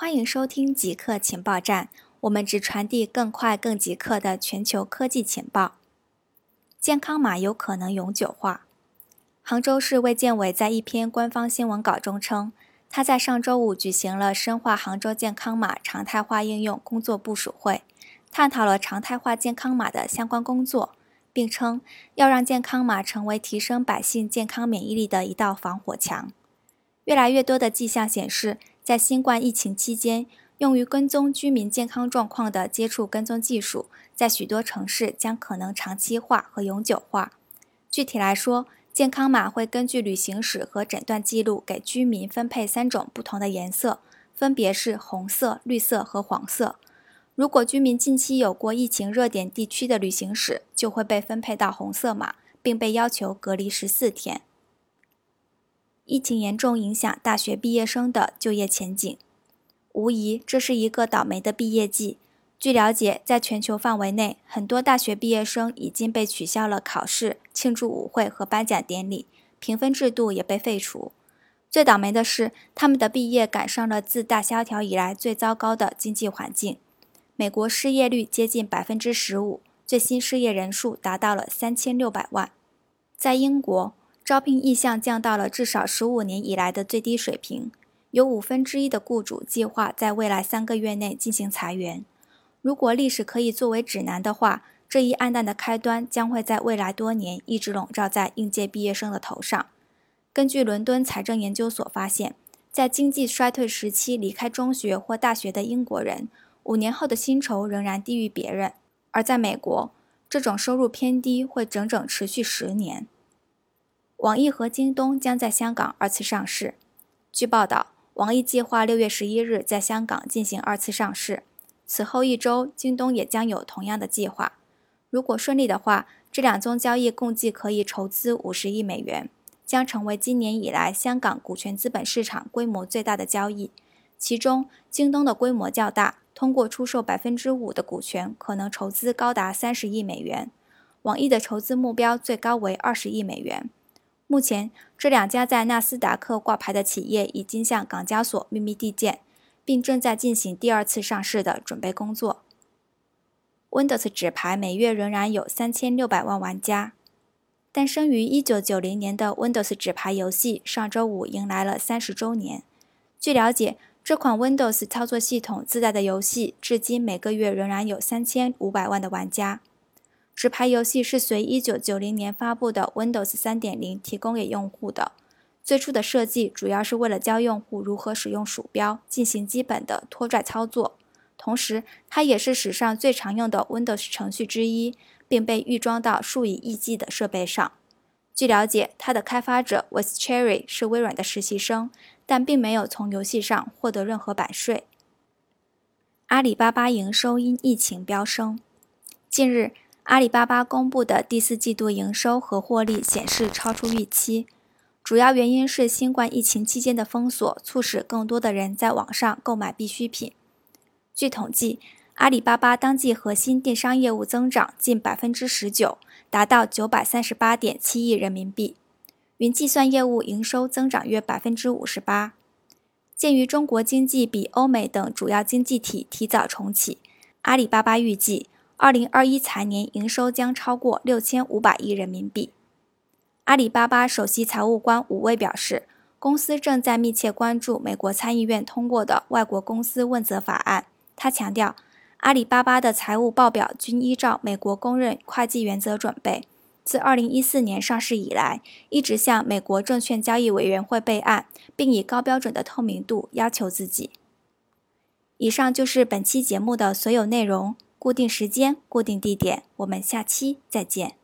欢迎收听极客情报站，我们只传递更快、更极客的全球科技情报。健康码有可能永久化。杭州市卫健委在一篇官方新闻稿中称，他在上周五举行了深化杭州健康码常态化应用工作部署会，探讨了常态化健康码的相关工作，并称要让健康码成为提升百姓健康免疫力的一道防火墙。越来越多的迹象显示。在新冠疫情期间，用于跟踪居民健康状况的接触跟踪技术，在许多城市将可能长期化和永久化。具体来说，健康码会根据旅行史和诊断记录，给居民分配三种不同的颜色，分别是红色、绿色和黄色。如果居民近期有过疫情热点地区的旅行史，就会被分配到红色码，并被要求隔离十四天。疫情严重影响大学毕业生的就业前景，无疑这是一个倒霉的毕业季。据了解，在全球范围内，很多大学毕业生已经被取消了考试、庆祝舞会和颁奖典礼，评分制度也被废除。最倒霉的是，他们的毕业赶上了自大萧条以来最糟糕的经济环境。美国失业率接近百分之十五，最新失业人数达到了三千六百万。在英国。招聘意向降到了至少十五年以来的最低水平，有五分之一的雇主计划在未来三个月内进行裁员。如果历史可以作为指南的话，这一暗淡的开端将会在未来多年一直笼罩在应届毕业生的头上。根据伦敦财政研究所发现，在经济衰退时期离开中学或大学的英国人，五年后的薪酬仍然低于别人；而在美国，这种收入偏低会整整持续十年。网易和京东将在香港二次上市。据报道，网易计划六月十一日在香港进行二次上市，此后一周，京东也将有同样的计划。如果顺利的话，这两宗交易共计可以筹资五十亿美元，将成为今年以来香港股权资本市场规模最大的交易。其中，京东的规模较大，通过出售百分之五的股权，可能筹资高达三十亿美元。网易的筹资目标最高为二十亿美元。目前，这两家在纳斯达克挂牌的企业已经向港交所秘密递件，并正在进行第二次上市的准备工作。Windows 纸牌每月仍然有三千六百万玩家。诞生于一九九零年的 Windows 纸牌游戏上周五迎来了三十周年。据了解，这款 Windows 操作系统自带的游戏至今每个月仍然有三千五百万的玩家。纸牌游戏是随1990年发布的 Windows 3.0提供给用户的。最初的设计主要是为了教用户如何使用鼠标进行基本的拖拽操作，同时它也是史上最常用的 Windows 程序之一，并被预装到数以亿计的设备上。据了解，它的开发者 Wes Cherry 是微软的实习生，但并没有从游戏上获得任何版税。阿里巴巴营收因疫情飙升。近日。阿里巴巴公布的第四季度营收和获利显示超出预期，主要原因是新冠疫情期间的封锁促使更多的人在网上购买必需品。据统计，阿里巴巴当季核心电商业务增长近百分之十九，达到九百三十八点七亿人民币，云计算业务营收增长约百分之五十八。鉴于中国经济比欧美等主要经济体提早重启，阿里巴巴预计。二零二一财年营收将超过六千五百亿人民币。阿里巴巴首席财务官武卫表示，公司正在密切关注美国参议院通过的外国公司问责法案。他强调，阿里巴巴的财务报表均依照美国公认会计原则准备。自二零一四年上市以来，一直向美国证券交易委员会备案，并以高标准的透明度要求自己。以上就是本期节目的所有内容。固定时间，固定地点，我们下期再见。